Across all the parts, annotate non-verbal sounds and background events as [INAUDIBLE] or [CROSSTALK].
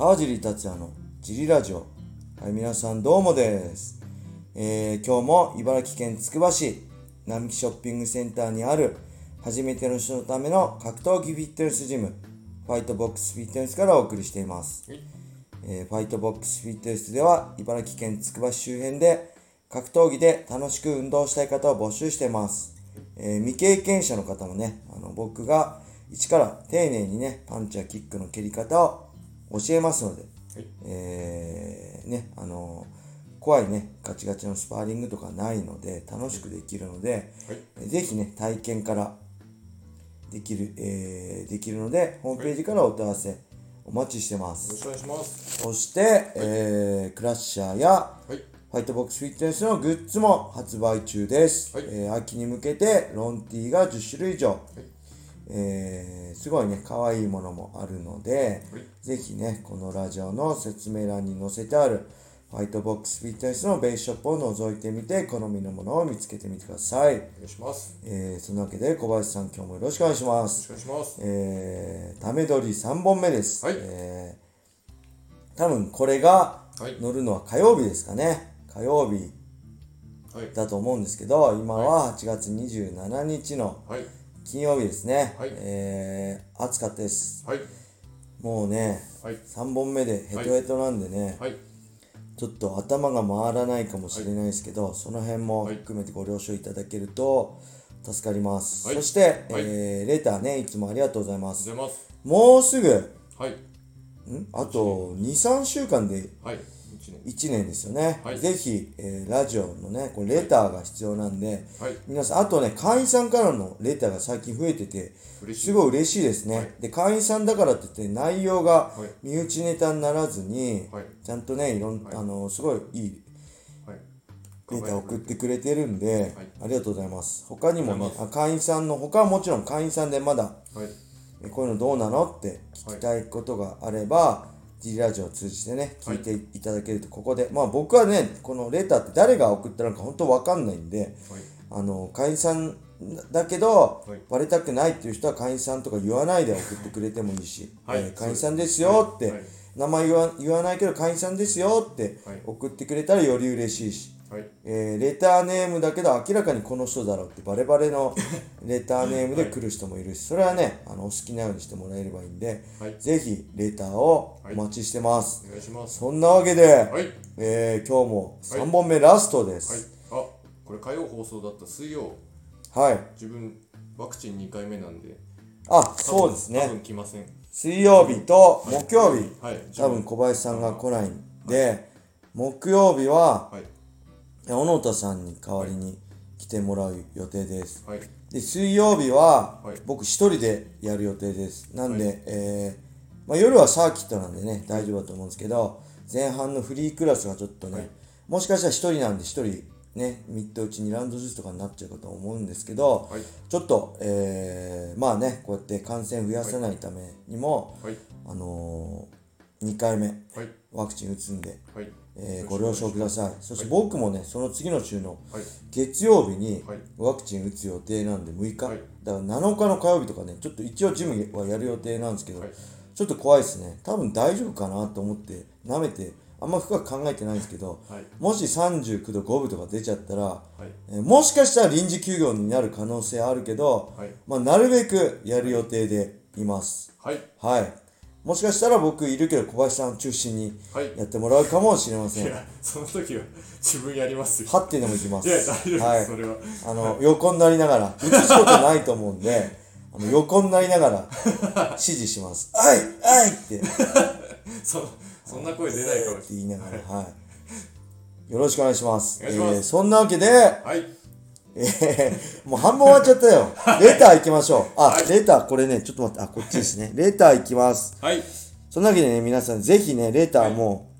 川尻達也のジリラジオ。はい、皆さんどうもです。えー、今日も茨城県つくば市並木ショッピングセンターにある初めての人のための格闘技フィットネスジム、ファイトボックスフィットネスからお送りしています。えーファイトボックスフィットネスでは茨城県つくば市周辺で格闘技で楽しく運動したい方を募集しています。えー未経験者の方もね、あの僕が一から丁寧にね、パンチやキックの蹴り方を教えますので、はいえーね、あの怖いね、ガチガチのスパーリングとかないので、楽しくできるので、はいえーぜひね、体験からできる、えーできるので、ホームページからお問い合わせお待ちしてます。よろしくお願いします。そして、えークラッシャーやはい。ファイトボックスフィットネスのグッズも発売中です。はいえー秋に向けてロンティーが10種類以上、えーすごいね、可愛いものもあるので、はいぜひね、このラジオの説明欄に載せてあるファイトボックスフィットネスのベースショップを覗いてみて、好みのものを見つけてみてください。お願いします。えーそんなわけで小林さん今日もよろしくお願いしまよろす。しくお願いします。えー、ため撮り3本目です。はいえー多分これがはい。乗るのは火曜日ですかね。火曜日はい。だと思うんですけど、今は8月27日のはい。金曜日ですね。はいえー、暑かったです。はい。もうね、はい。3本目でヘトヘトなんでね、はい。ちょっと頭が回らないかもしれないですけど、その辺も含めてご了承いただけると助かります。はいそして、はいえーレターね、いつもありがとうございます。もうすぐ、はい。ん？あと2、3週間ではい。一年。1年ですよね。はいぜひ、えーラジオのね、これレターが必要なんで、はい。皆さん、あとね、会員さんからのレターが最近増えてて。すごい嬉しいですね。はいで、会員さんだからって言って内容がはい身内ネタにならずに、はい。ちゃんとね、いろん、はいあの、すごいいいはい。レター送ってくれてるんで、はいありがとうございます。他にもねあ会員さんの、他はもちろん会員さんでまだ、はい。えこういうのどうなのって聞きたいことがあれば、G ラジオを通じてね、聞いていただけると、ここで、まあ僕はね、このレターって誰が送ったのか本当わかんないんで、はい。あの、会員さんだけど、はい。バレたくないっていう人は会員さんとか言わないで送ってくれてもいいし、はい。えー会員さんですよって、はい。名前言わ言わないけど会員さんですよってはい。送ってくれたらより嬉しいし、はい。えーレターネームだけど明らかにこの人だろうってバレバレの [LAUGHS] レターネームで来る人もいるし、それはね、あのお好きなようにしてもらえればいいんで、はい。ぜひレターをお待ちしてます。お願いします。そんなわけで、はい。えー今日も3本目ラストではいす。。あ、これ火曜放送だった水曜。はい。自分、ワクチン2回目なんで。あ、そうですね多。分来ません。水曜日と木曜日、はい。多分小林さんが来ないんで、木曜日ははい。小野田さんに代わりに来てもらう予定です。はい。で、水曜日ははい僕一人でやる予定です。なんで、はえーまあ、夜はサーキットなんでね、大丈夫だと思うんですけど、前半のフリークラスがちょっとね、はいもしかしたら一人なんで一人ね、ミッド打ち2ラウンドずつとかになっちゃうかと思うんですけど、はい。ちょっと、えーまあね、こうやって感染増やさないためにも、はい。あのー、2回目はい。ワクチン打つんで、はい。えーご了承ください。そして僕もね、その次の週のはい。月曜日にはいワクチン打つ予定なんで6日、はいだから7日の火曜日とかね、ちょっと一応ジムはやる予定なんですけど、はいちょっと怖いですね。多分大丈夫かなと思って、舐めて、あんま深く考えてないんですけど、はい。もし39度5分とか出ちゃったら、はい。えーもしかしたら臨時休業になる可能性あるけど、はい。まあ、なるべくやる予定でいます。はい。はい。もしかしたら僕いるけど小林さん中心にはい。やってもらうかもしれません。いや、その時は自分やりますよ。はってでもいきます。いや、大丈夫です、はいそ。れは。あの、横になりながら、映すことないと思うんで、[LAUGHS] あの横になりながら指示します。あいあいって [LAUGHS] そ、そんな声出ないかもし言いながら、はい。よろしくお願いします。しえーそんなわけで、れない。はい。え [LAUGHS] ーもう半分終わっちゃったよ。レター行きましょう。あ、はいレター、これね、ちょっと待って、あ、こっちですね。レター行きます。はい。そんなわけでね、皆さん、ぜひね、レターも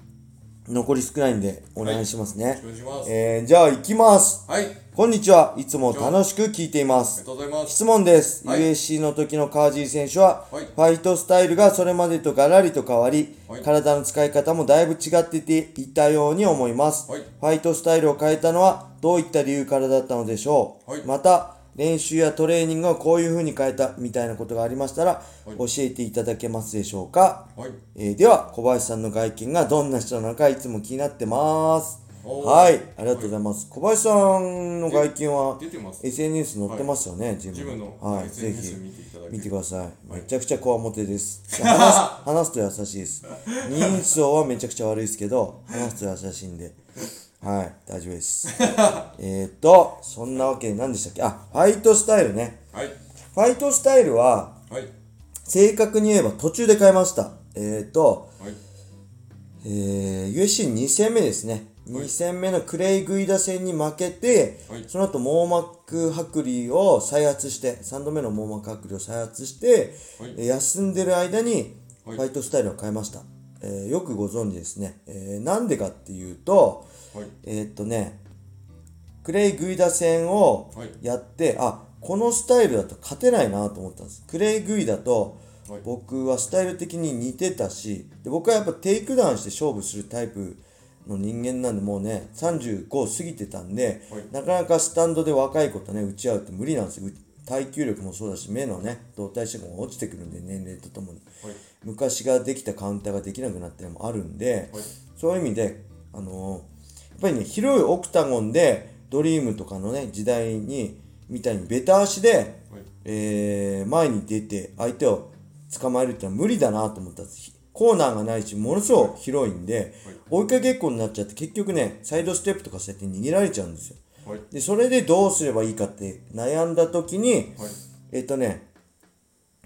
残り少ないんで、お願いしますね。お願いします。えー、じゃあ行きます。はい。ありこんにちは。いつも楽しく聞いていますが。とうございます。質問です。はい USC の時の川尻選手は、はいファイトスタイルがそれまでとガラリと変わり、はい体の使い方もだいぶ違ってていたように思います。はいファイトスタイルを変えたのはどういった理由からだったのでしょう。はいまた、練習やトレーニングをこういう風に変えたみたいなことがありましたら、教えていただけますでしょうか、はいえーでは、小林さんの外見がどんな人なのかいつも気になってます。はい、ありがとうございます。小林さんの外見は出てます SNS 載ってますよね、ジムジムのはい、ぜ SNS ひ見ていただけ見てください。めちゃくちゃこわもてです。[LAUGHS] 話す話すと優しいです。人相はめちゃくちゃ悪いですけど、話すと優しいんで。はい、大丈夫です。[LAUGHS] えーっと、そんなわけで何でしたっけ？あ、ファイトスタイルね。はいファイトスタイルは、はい正確に言えば途中で変えました。えーっと、はいえー、USC2 戦目ですね。2戦目のクレイ・グイダ戦に負けて、はい。その後網膜剥離を再発して、3度目の網膜剥離を再発して、はい。えー休んでる間にフはい。ァイトスタイルを変えました。えーよくご存知ですね。えーなんでかっていうと、はい。えーっとね、クレイ・グイダ戦をはい。やって、あこのスタイルだと勝てないなと思ったんです。クレイ・グイダとはい。僕はスタイル的に似てたしで僕はやっぱテイクダウンして勝負するタイプの人間なんでもうね35過ぎてたんで、はい。なかなかスタンドで若い子とね打ち合うって無理なんですよ。う耐久力もそうだし目のね動体視力も落ちてくるんで年齢とともに。はい。昔ができたカウンターができなくなったりもあるんで、はい。そういう意味で、あのーやっぱりね、広いオクタゴンで、ドリームとかのね、時代に、みたいにベタ足で、はい。えー前に出て、相手を捕まえるってのは無理だなと思ったんです。コーナーがないし、ものすごく広いんで、追いかけっこになっちゃって、結局ね、サイドステップとかそうやって逃げられちゃうんですよ。はい。で、それでどうすればいいかって悩んだ時に、はい。えっとね、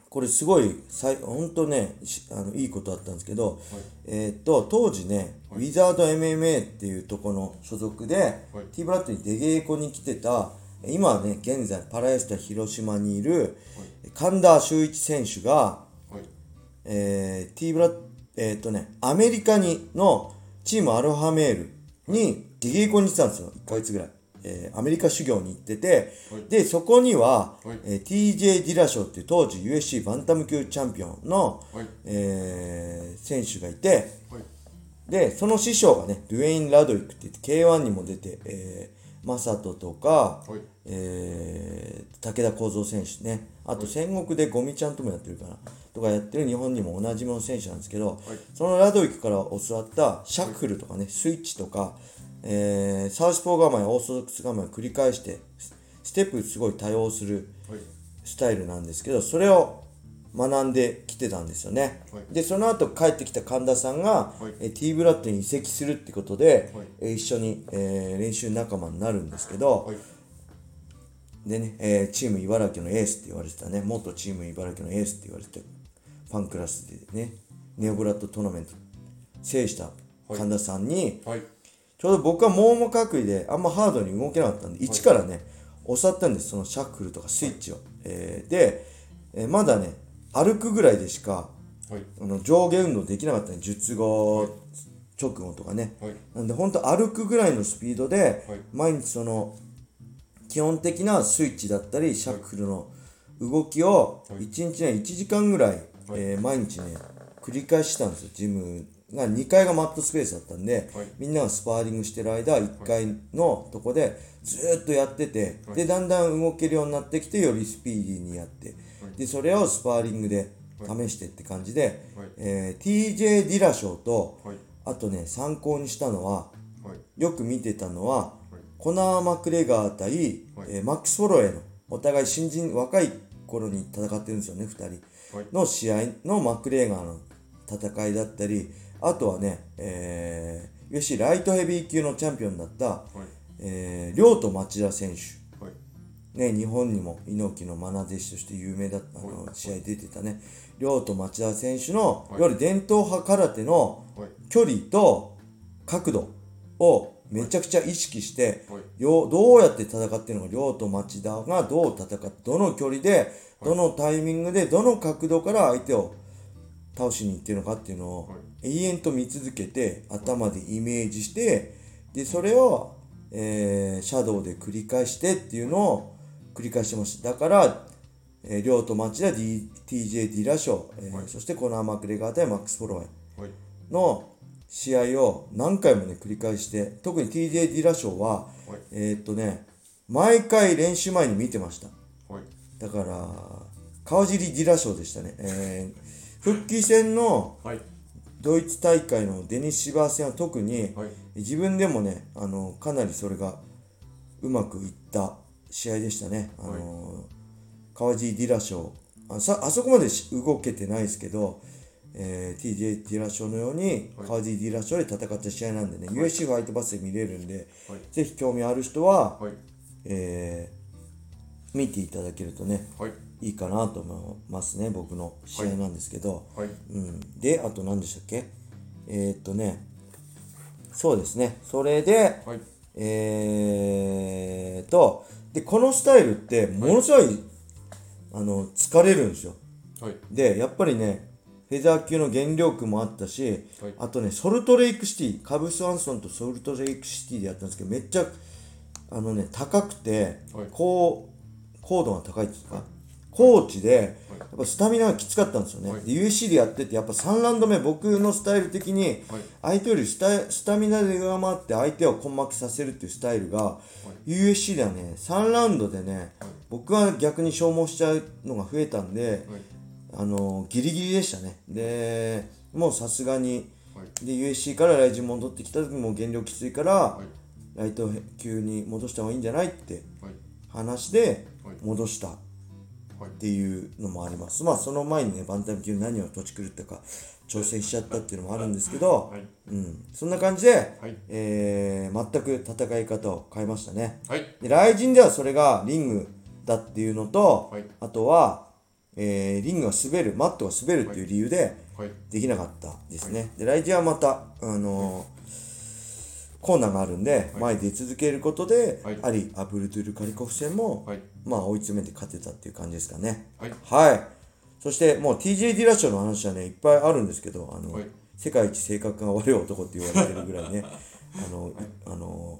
これすごい、さいほんとね、しあのいいことだったんですけど、えっと、当時ね、ウィザード MMA っていうとこの所属で、はい。T ブラッドに出稽古に来てた、今はね、現在パラエスタ広島にいる、神田修一選手が、はいえー、T ブラえーっとね、アメリカにのチームアロハメールに出稽古に行ってたんですよ、1ヶ月ぐらい。えーアメリカ修行に行ってて、はい。で、そこには、はい。えー TJ ディラショーっていう当時 USC バンタム級チャンピオンの、はい。えー選手がいて、はい。で、その師匠がね、ドゥエイン・ラドウィックって言って K1 にも出て、えー、魔裟斗とか、はい。えー武田幸三選手ね、あと戦国で五味ちゃんともやってるかな、とかやってる日本にもおなじみの選手なんですけど、そのラドウィックから教わったシャッフルとかね、スイッチとか、えーサウスポー構え、オーソドックス構えを繰り返して、スステップすごい多用するはい。スタイルなんですけど、それを学んできてたんですよね。はい。で、その後帰ってきた神田さんが、はい。えー T ブラッドに移籍するってことで、はい。えー一緒に、えー練習仲間になるんですけど、はい。でね、えーチーム茨城のエースって言われてたね、元チーム茨城のエースって言われてたファンクラスでね、ネオブラッドトーナメント制した神田さんに、はい。ちょうど僕は網膜剥離であんまハードに動けなかったんで、一からね、教わったんです、そのシャッフルとかスイッチを。えーで、えーまだね、歩くぐらいでしか、はい。あの上下運動できなかったね、術後、直後とかね。はい。なんで本当歩くぐらいのスピードで、はい。毎日その基本的なスイッチだったりシャッフルの動きをはい。1日ね1時間ぐらい、えー毎日ね繰り返したんですよ。ジムが2階がマットスペースだったんで、はい。みんながスパーリングしてる間1階のとこでずーっとやってて、はい。でだんだん動けるようになってきてよりスピーディーにやって、でそれをスパーリングで試してって感じで、はい。えー TJ ディラショーと、はい。あとね参考にしたのははい。よく見てたのは、はい。コナー・マクレガー対、はい。えーマックス・フォロエのお互い新人若い頃に戦ってるんですよね2人。はい。の試合のマクレガーの戦いだったりあとはね、えー、よしライトヘビー級のチャンピオンだった、はいえー、亮と町田選手。はい。ね、日本にも猪木の愛弟子として有名だったあの試合出てたね。亮と町田選手の、はい。いわゆる伝統派空手のはい。距離と角度をめちゃくちゃ意識して、はい。よどうやって戦ってるのか亮と町田がどう戦ってどの距離でどのタイミングでどの角度から相手を倒しに行ってるのかっていうのを永遠と見続けて頭でイメージしてでそれを、えーシャドウで繰り返してっていうのを繰り返してました。だから、えー、亮と町田 D TJ ディラショー、えーそしてコナー・マクレガー対マックス・フォロウェイはい。の試合を何回もね繰り返して特に TJ ディラショーは、はい。えーっとね毎回練習前に見てました。だから川尻ディラ賞でしたね、えー、復帰戦のはいドイツ大会のデニス・シバー戦は特にはい。自分でもねあのかなりそれがうまくいった試合でしたね、あの川尻ディラ賞あさあそこまでし動けてないですけど、えー TJ ディラ賞のようにはい。川尻ディラ賞で戦った試合なんでね、USC ファイトバスで見れるんで、はい。ぜひ興味ある人は、はい。えー見ていただけるとねはいいいかなと思いますね僕の試合なんですけど、はい。うん、であと何でしたっけ？えー、っとねそうですね。それではい。えー、っとでこのスタイルってものすごい、あの疲れるんですよ。はい。でやっぱりねフェザー級の原力もあったし、はい。あとねソルトレイクシティカブス・アンソンとソルトレイクシティでやったんですけどめっちゃあのね高くて、はい。高高度が高いっていうか高地でやっぱスタミナがきつかったんですよね、はい。で USC でやっててやっぱ3ラウンド目僕のスタイル的にはい。相手よりスタスタミナで上回って相手を根負けさせるっていうスタイルが、USC ではね3ラウンドでね、僕は逆に消耗しちゃうのが増えたんで、はい。あのギリギリでしたね。でもうさすがにはい。で USC からライジン戻ってきた時も減量きついから、はい。ライト級に戻した方がいいんじゃないってはい。話ではい。戻したっはいていうのもあります。まあその前にねバンタム級何を土地狂ったか挑戦しちゃったっていうのもあるんですけど、はい。うん、そんな感じで、はい。えー全く戦い方を変えましたね。はい。でライジンではそれがリングだっていうのと、はい。あとは、えーリングが滑るマットが滑るっていう理由ではい。できなかったですね、でライジンはまた、あのーコーナーがあるんで、前に出続けることで、はい。アリ・アブルドゥル・カリコフ戦も、はい。まあ追い詰めて勝てたっていう感じですかね。はい。はい。そしてもう TJ ディラ賞の話はねいっぱいあるんですけどあの、はい。世界一性格が悪い男って言われてるぐらいね [LAUGHS] あの、あの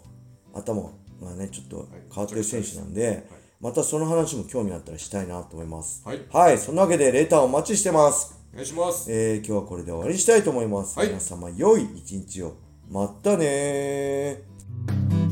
頭がねちょっと変わってる選手なんで、またその話も興味あったらしたいなと思います。はい。はい。そんなわけでレターお待ちしてます。お願いします。えー、今日はこれで終わりにしたいと思います、はい。皆様良い一日をまたねー。